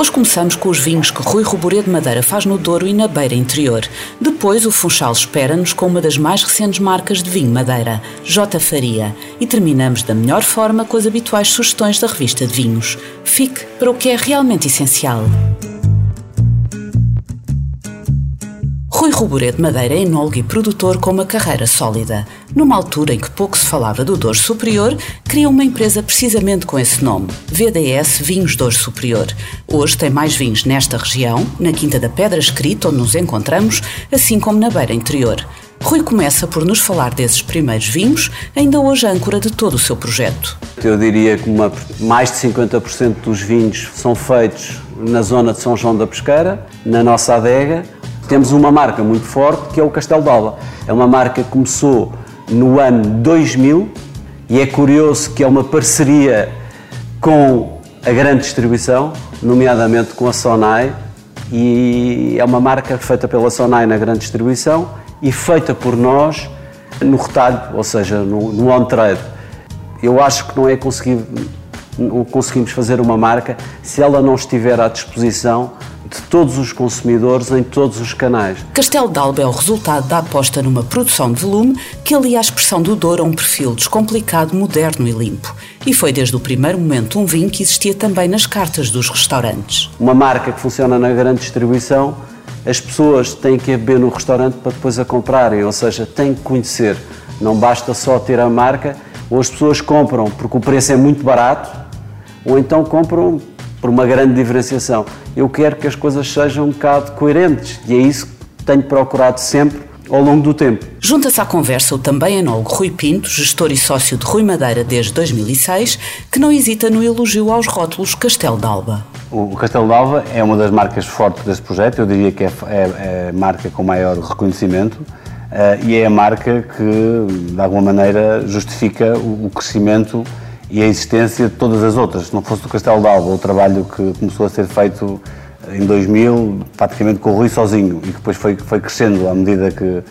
Hoje começamos com os vinhos que Rui Ruborê de Madeira faz no Douro e na Beira Interior. Depois, o Funchal espera-nos com uma das mais recentes marcas de vinho Madeira, J. Faria. E terminamos da melhor forma com as habituais sugestões da revista de vinhos. Fique para o que é realmente essencial. Rui Ruboré de Madeira é enólogo e produtor com uma carreira sólida. Numa altura em que pouco se falava do Douro Superior, criou uma empresa precisamente com esse nome, VDS Vinhos Douro Superior. Hoje tem mais vinhos nesta região, na Quinta da Pedra Escrita, onde nos encontramos, assim como na Beira Interior. Rui começa por nos falar desses primeiros vinhos, ainda hoje âncora de todo o seu projeto. Eu diria que uma, mais de 50% dos vinhos são feitos na zona de São João da Pesqueira, na nossa adega, temos uma marca muito forte que é o Castelo d'Alba. É uma marca que começou no ano 2000 e é curioso que é uma parceria com a grande distribuição, nomeadamente com a Sonai, e é uma marca feita pela Sonai na grande distribuição e feita por nós no retalho, ou seja, no, no on-trade. Eu acho que não é conseguir, não conseguimos fazer uma marca se ela não estiver à disposição de todos os consumidores em todos os canais. Castelo d'Alba é o resultado da aposta numa produção de volume que alia a expressão do Douro a um perfil descomplicado, moderno e limpo. E foi desde o primeiro momento um vinho que existia também nas cartas dos restaurantes. Uma marca que funciona na grande distribuição, as pessoas têm que beber no restaurante para depois a comprarem, ou seja, têm que conhecer. Não basta só ter a marca, ou as pessoas compram porque o preço é muito barato, ou então compram por uma grande diferenciação. Eu quero que as coisas sejam um bocado coerentes e é isso que tenho procurado sempre ao longo do tempo. Junta-se à conversa o também enólogo Rui Pinto, gestor e sócio de Rui Madeira desde 2006, que não hesita no elogio aos rótulos Castelo d'Alba. O Castelo d'Alba é uma das marcas fortes desse projeto, eu diria que é, é, é a marca com maior reconhecimento uh, e é a marca que, de alguma maneira, justifica o, o crescimento e a existência de todas as outras. Se não fosse o Castelo d'Alba, o trabalho que começou a ser feito em 2000, praticamente com o Rui sozinho, e que depois foi, foi crescendo à medida que,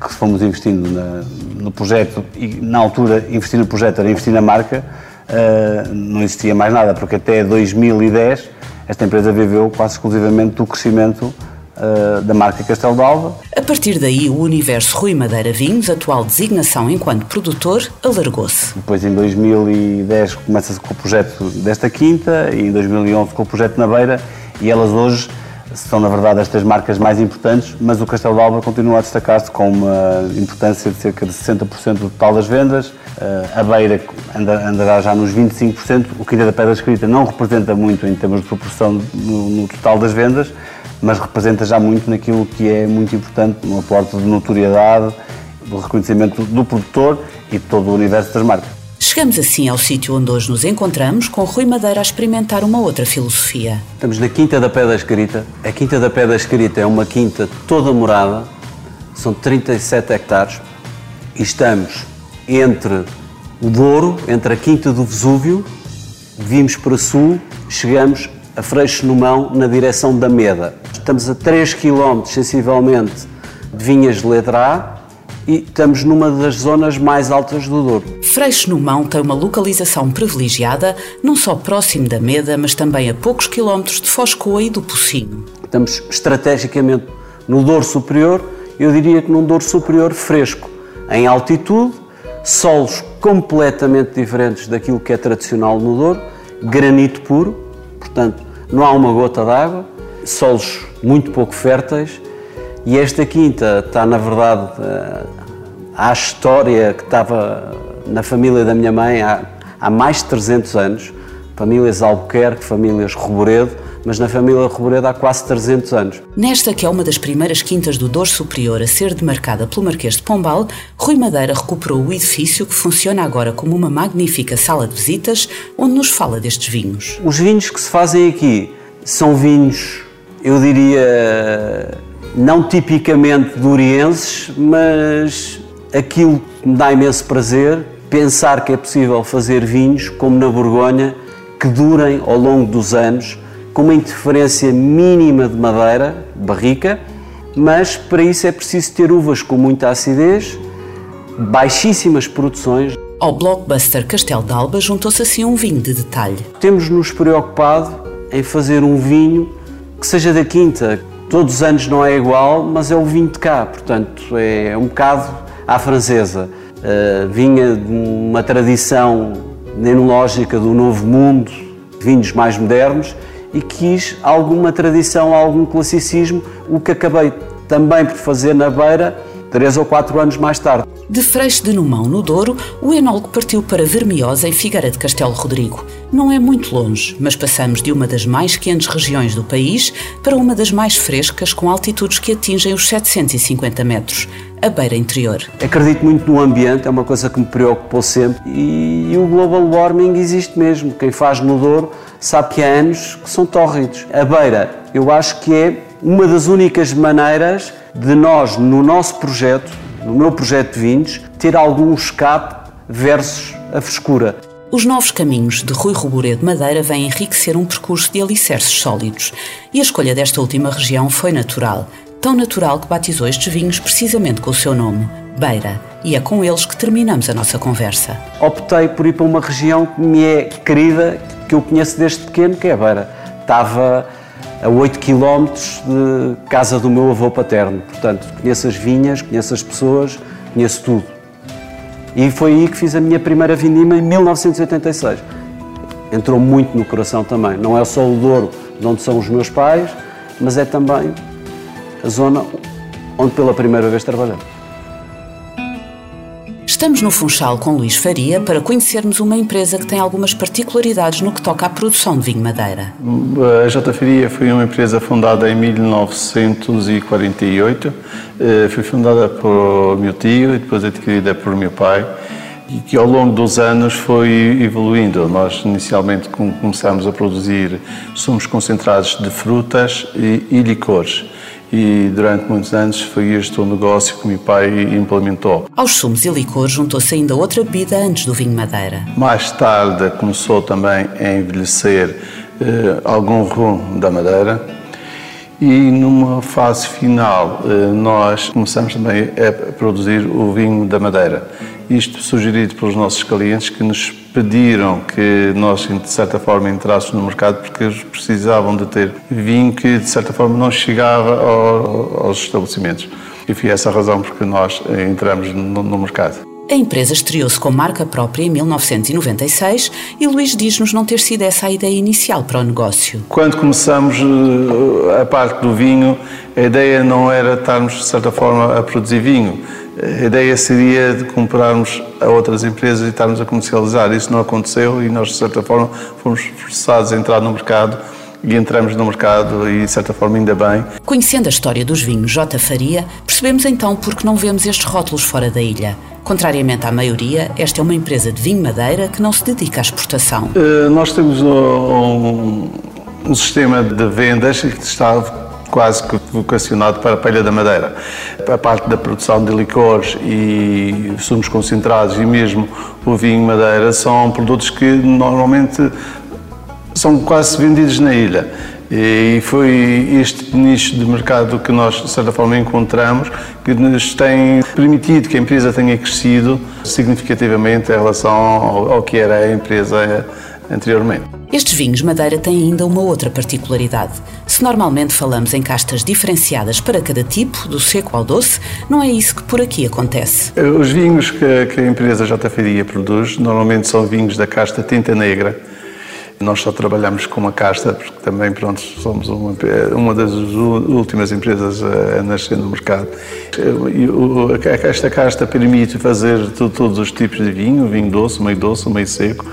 que fomos investindo na, no projeto, e na altura investir no projeto era investir na marca, uh, não existia mais nada, porque até 2010 esta empresa viveu quase exclusivamente do crescimento uh, da marca Castelo d'Alva. A partir daí, o universo Rui Madeira Vinhos, atual designação enquanto produtor, alargou-se. Depois, em 2010, começa-se com o projeto desta quinta e em 2011 com o projeto na Beira e elas hoje são, na verdade, as três marcas mais importantes, mas o Castelo d'Alva continua a destacar-se com uma importância de cerca de 60% do total das vendas. Eh, a Beira andará já nos 25%, o Quilha da Pedra Escrita não representa muito em termos de proporção no total das vendas, mas representa já muito naquilo que é muito importante, no aporte de notoriedade, do reconhecimento do produtor e de todo o universo das marcas. Chegamos assim ao sítio onde hoje nos encontramos, com Rui Madeira a experimentar uma outra filosofia. Estamos na Quinta da Pedra Escrita. A Quinta da Pedra Escrita é uma quinta toda morada, são 37 hectares, e estamos entre o Douro, entre a Quinta do Vesúvio, vimos para sul, chegamos a Freixo no Mão, na direção da Meda. Estamos a 3 km, sensivelmente, de vinhas de letra A e estamos numa das zonas mais altas do Douro. Freixo no Mão tem uma localização privilegiada, não só próximo da Meda, mas também a poucos quilómetros de Foscoa e do Pocinho. Estamos estrategicamente no Douro Superior, eu diria que num Douro Superior fresco, em altitude, solos completamente diferentes daquilo que é tradicional no Douro, granito puro, portanto, não há uma gota d'água, solos muito pouco férteis e esta quinta está, na verdade, à história que estava na família da minha mãe há, há mais de 300 anos, famílias Albuquerque, famílias Roboredo, mas na família Roboredo há quase 300 anos. Nesta que é uma das primeiras quintas do Douro Superior a ser demarcada pelo Marquês de Pombal, Rui Madeira recuperou o edifício que funciona agora como uma magnífica sala de visitas onde nos fala destes vinhos. Os vinhos que se fazem aqui são vinhos, eu diria, não tipicamente durienses, mas aquilo que me dá imenso prazer, pensar que é possível fazer vinhos, como na Borgonha, que durem ao longo dos anos, com uma interferência mínima de madeira, barrica, mas para isso é preciso ter uvas com muita acidez, baixíssimas produções. Ao blockbuster Castel d'Alba juntou-se assim um vinho de detalhe. Temos-nos preocupado em fazer um vinho que seja da quinta. Todos os anos não é igual, mas é o vinho de cá, portanto é um bocado à francesa. Uh, vinha de uma tradição enológica do Novo Mundo, vinhos mais modernos, e quis alguma tradição, algum classicismo, o que acabei também por fazer na Beira, três ou quatro anos mais tarde. De Freixo de Numão, no Douro, o enólogo partiu para Vermiosa, em Figueira de Castelo Rodrigo. Não é muito longe, mas passamos de uma das mais quentes regiões do país para uma das mais frescas, com altitudes que atingem os 750 metros, a beira interior. Acredito muito no ambiente, é uma coisa que me preocupou sempre e, o global warming existe mesmo. Quem faz no Douro sabe que há anos que são tórridos. A beira, eu acho que é uma das únicas maneiras de nós, no nosso projeto, no meu projeto de vinhos, ter algum escape versus a frescura. Os novos caminhos de Rui Ruboré de Madeira vêm enriquecer um percurso de alicerces sólidos e a escolha desta última região foi natural, tão natural que batizou estes vinhos precisamente com o seu nome, Beira, e é com eles que terminamos a nossa conversa. Optei por ir para uma região que me é querida, que eu conheço desde pequeno, que é a Beira. Estava a 8 km de casa do meu avô paterno. Portanto, conheço as vinhas, conheço as pessoas, conheço tudo. E foi aí que fiz a minha primeira vindima em 1986. Entrou muito no coração também. Não é só o Douro, de onde são os meus pais, mas é também a zona onde pela primeira vez trabalhei. Estamos no Funchal com Luís Faria para conhecermos uma empresa que tem algumas particularidades no que toca à produção de vinho madeira. A J. Faria foi uma empresa fundada em 1948. Eh, foi fundada por meu tio e depois adquirida por meu pai e que ao longo dos anos foi evoluindo. Nós inicialmente começámos a produzir sumos concentrados de frutas e, e licores e durante muitos anos foi este o negócio que meu pai implementou. Aos sumos e licores juntou-se ainda outra bebida antes do vinho madeira. Mais tarde começou também a envelhecer eh, algum rum da madeira e numa fase final eh, nós começamos também a produzir o vinho da madeira. Isto sugerido pelos nossos clientes que nos pediram que nós, de certa forma, entrássemos no mercado porque eles precisavam de ter vinho que, de certa forma, não chegava aos estabelecimentos. E foi essa a razão porque nós entramos no, no mercado. A empresa estreou-se com marca própria em 1996 e Luís diz-nos não ter sido essa a ideia inicial para o negócio. Quando começamos eh, a parte do vinho, a ideia não era estarmos, de certa forma, a produzir vinho a ideia seria de comprarmos a outras empresas e estarmos a comercializar. Isso não aconteceu e nós, de certa forma, fomos forçados a entrar no mercado e entramos no mercado e, de certa forma, ainda bem. Conhecendo a história dos vinhos J. Faria, percebemos então por que não vemos estes rótulos fora da ilha. Contrariamente à maioria, esta é uma empresa de vinho madeira que não se dedica à exportação. Uh, nós temos um, um sistema de vendas que está quase que vocacionado para a palha da madeira. A parte da produção de licores e sumos concentrados e mesmo o vinho madeira são produtos que normalmente são quase vendidos na ilha. E foi este nicho de mercado que nós, de certa forma, encontramos que nos tem permitido que a empresa tenha crescido significativamente em relação ao, que era a empresa anteriormente. Estes vinhos Madeira têm ainda uma outra particularidade. Se normalmente falamos em castas diferenciadas para cada tipo, do seco ao doce, não é isso que por aqui acontece. Os vinhos que, a empresa JFD produz normalmente são vinhos da casta tinta negra, nós só trabalhamos com uma casta, porque também, pronto, somos uma, uma das últimas empresas a nascer no mercado. Esta casta permite fazer todos os tipos de vinho, vinho doce, meio doce, meio seco,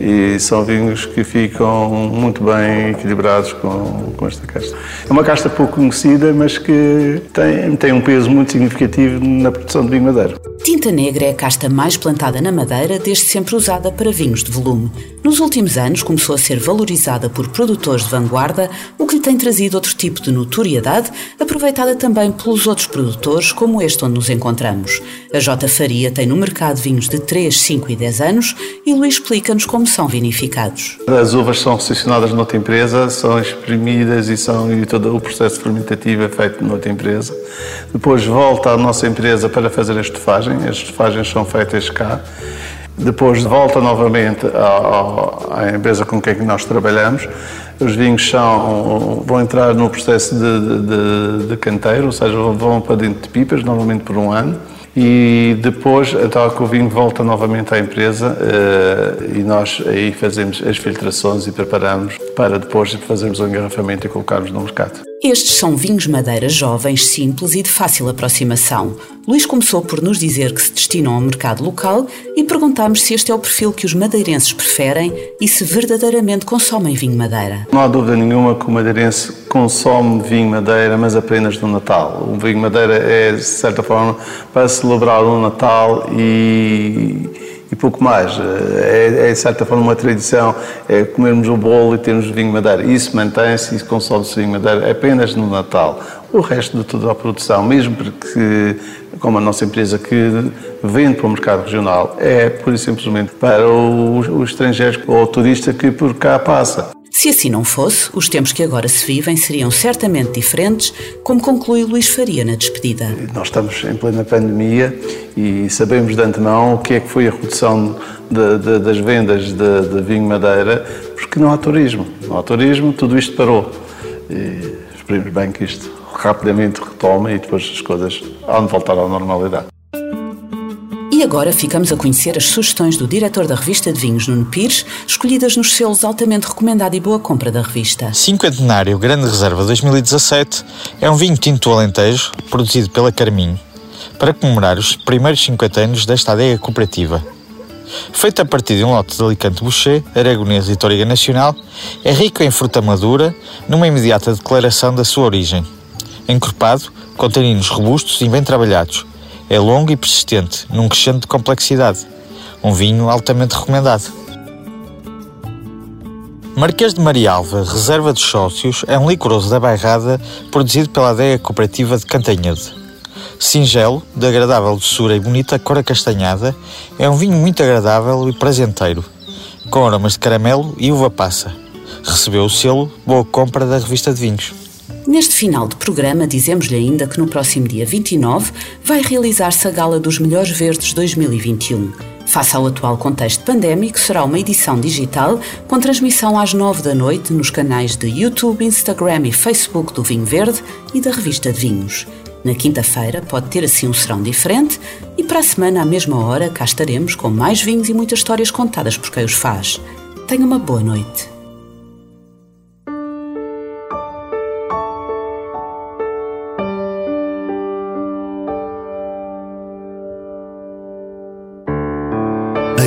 e são vinhos que ficam muito bem equilibrados com, com esta casta. É uma casta pouco conhecida, mas que tem, tem um peso muito significativo na produção de vinho madeira. Tinta negra é a casta mais plantada na Madeira, desde sempre usada para vinhos de volume. Nos últimos anos começou a ser valorizada por produtores de vanguarda, o que lhe tem trazido outro tipo de notoriedade, aproveitada também pelos outros produtores, como este onde nos encontramos. A J. Faria tem no mercado vinhos de 3, 5 e 10 anos e Luís explica-nos como são vinificados. As uvas são selecionadas noutra empresa, são exprimidas e, são, e todo o processo fermentativo é feito noutra empresa. Depois volta à nossa empresa para fazer a estufagem, as estufagens são feitas cá depois volta novamente à, à, empresa com quem nós trabalhamos. Os vinhos são, vão entrar no processo de, de, de canteiro, ou seja, vão para dentro de pipas, normalmente por um ano e depois, então, que o vinho volta novamente à empresa uh, e nós aí fazemos as filtrações e preparamos para depois fazermos o engarrafamento e colocarmos no mercado. Estes são vinhos madeira jovens, simples e de fácil aproximação. Luís começou por nos dizer que se destinam ao mercado local e perguntámos se este é o perfil que os madeirenses preferem e se verdadeiramente consomem vinho madeira. Não há dúvida nenhuma que o madeirense consome vinho madeira, mas apenas no Natal. O vinho madeira é, de certa forma, para celebrar o Natal e e pouco mais. É, é, de certa forma, uma tradição, é comermos o bolo e termos vinho madeira. Isso mantém-se e consome-se vinho madeira apenas no Natal. O resto de toda a produção, mesmo porque, como a nossa empresa que vende para o mercado regional, é pura e simplesmente para os, os estrangeiros ou o turista que por cá passa. Se assim não fosse, os tempos que agora se vivem seriam certamente diferentes, como conclui Luís Faria na despedida. Nós estamos em plena pandemia e sabemos de antemão o que é que foi a redução de, de, das vendas de, de, vinho madeira, porque não há turismo. Não há turismo, tudo isto parou. E esperemos bem que isto rapidamente retome e depois as coisas de voltar à normalidade. E agora ficamos a conhecer as sugestões do diretor da revista de vinhos, Nuno Pires, escolhidas nos selos altamente recomendado e boa compra da revista. Cinquentenário Grande Reserva 2017 é um vinho tinto alentejo, produzido pela Carminho, para comemorar os primeiros 50 anos desta adega cooperativa. Feito a partir de um lote de Alicante Boucher, Aragonês e Toriga Nacional, é rico em fruta madura, numa imediata declaração da sua origem. Encorpado, com taninos robustos e bem trabalhados, é longo e persistente, num crescente de complexidade. Um vinho altamente recomendado. Marquês de Marialva, Reserva dos Sócios, é um licoroso da Bairrada produzido pela adega cooperativa de Cantanhede. Singelo, de agradável doçura e bonita cor acastanhada, é um vinho muito agradável e prazenteiro, com aromas de caramelo e uva passa. Recebeu o selo Boa Compra da revista de vinhos. Neste final de programa, dizemos-lhe ainda que no próximo dia 29 vai realizar-se a Gala dos Melhores Verdes 2021. Face ao atual contexto pandémico, será uma edição digital com transmissão às 9 da noite nos canais de YouTube, Instagram e Facebook do Vinho Verde e da Revista de Vinhos. Na quinta-feira pode ter assim um serão diferente e para a semana, à mesma hora, cá estaremos com mais vinhos e muitas histórias contadas por quem os faz. Tenha uma boa noite.